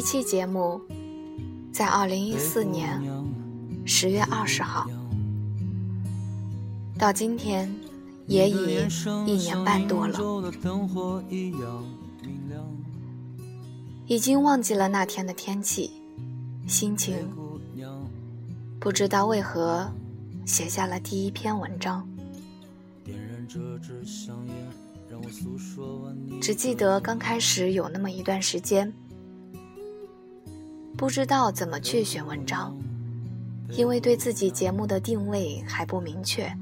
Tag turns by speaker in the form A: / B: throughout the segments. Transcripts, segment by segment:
A: 一期节目在二零一四年十月二十号，到今天也已一年半多了，已经忘记了那天的天气、心情，不知道为何写下了第一篇文章。只记得刚开始有那么一段时间，不知道怎么去选文章，因为对自己节目的定位还不明确，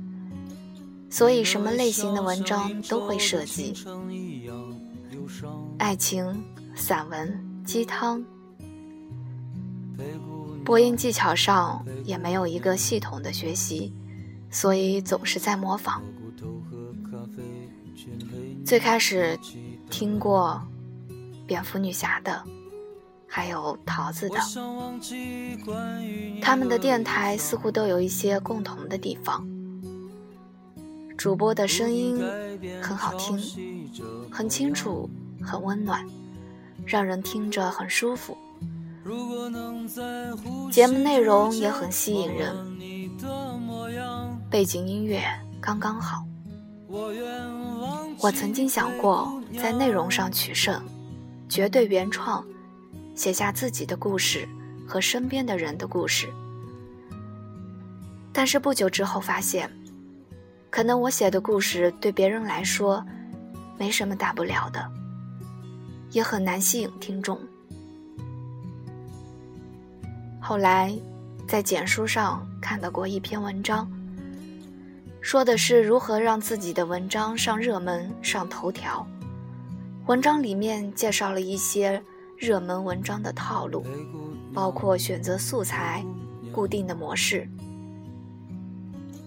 A: 所以什么类型的文章都会涉及，爱情、散文、鸡汤，播音技巧上也没有一个系统的学习，所以总是在模仿。最开始听过蝙蝠女侠的，还有桃子的，他们的电台似乎都有一些共同的地方。主播的声音很好听，很清楚，很温暖，让人听着很舒服。节目内容也很吸引人，背景音乐刚刚好。我曾经想过在内容上取胜，绝对原创，写下自己的故事和身边的人的故事。但是不久之后发现，可能我写的故事对别人来说没什么大不了的，也很难吸引听众。后来在简书上看到过一篇文章。说的是如何让自己的文章上热门、上头条。文章里面介绍了一些热门文章的套路，包括选择素材、固定的模式。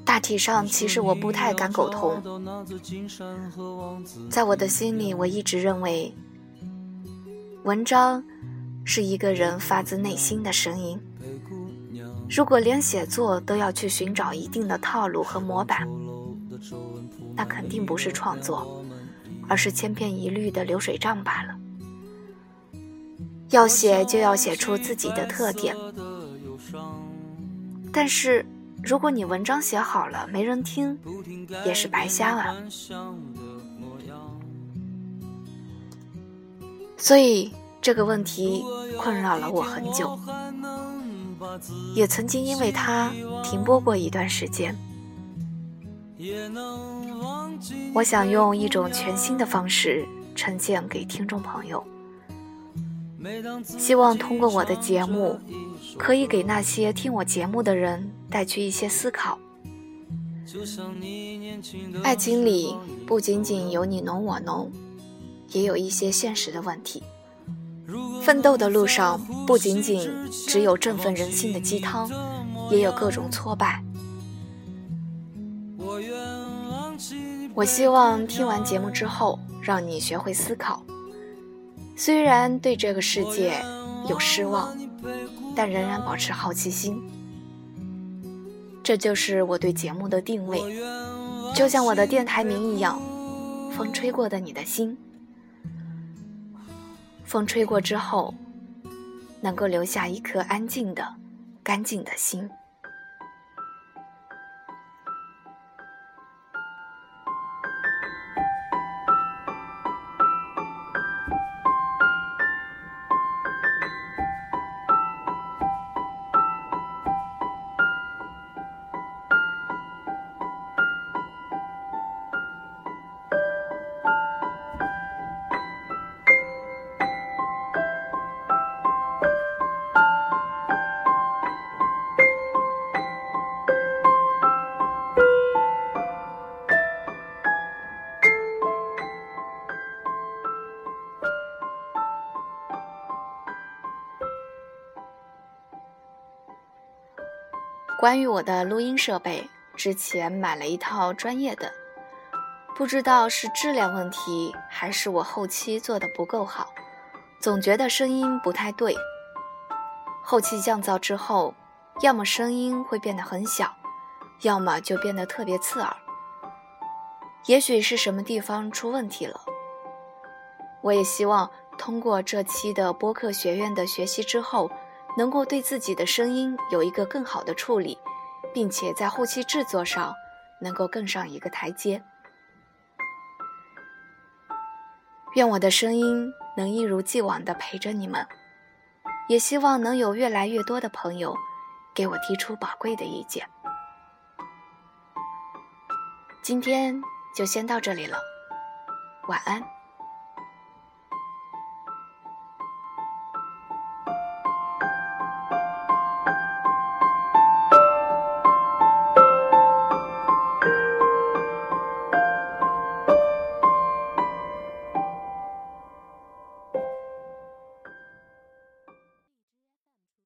A: 大体上，其实我不太敢苟同。在我的心里，我一直认为，文章是一个人发自内心的声音。如果连写作都要去寻找一定的套路和模板，那肯定不是创作，而是千篇一律的流水账罢了。要写就要写出自己的特点，但是如果你文章写好了没人听，也是白瞎了。所以这个问题困扰了我很久。也曾经因为它停播过一段时间。我想用一种全新的方式呈现给听众朋友，希望通过我的节目，可以给那些听我节目的人带去一些思考。爱情里不仅仅有你侬我侬，也有一些现实的问题。奋斗的路上，不仅仅只有振奋人心的鸡汤，也有各种挫败。我希望听完节目之后，让你学会思考。虽然对这个世界有失望，但仍然保持好奇心。这就是我对节目的定位，就像我的电台名一样，风吹过的你的心。风吹过之后，能够留下一颗安静的、干净的心。关于我的录音设备，之前买了一套专业的，不知道是质量问题还是我后期做的不够好，总觉得声音不太对。后期降噪之后，要么声音会变得很小，要么就变得特别刺耳。也许是什么地方出问题了。我也希望通过这期的播客学院的学习之后，能够对自己的声音有一个更好的处理，并且在后期制作上能够更上一个台阶。愿我的声音能一如既往的陪着你们，也希望能有越来越多的朋友给我提出宝贵的意见。今天就先到这里了，晚安。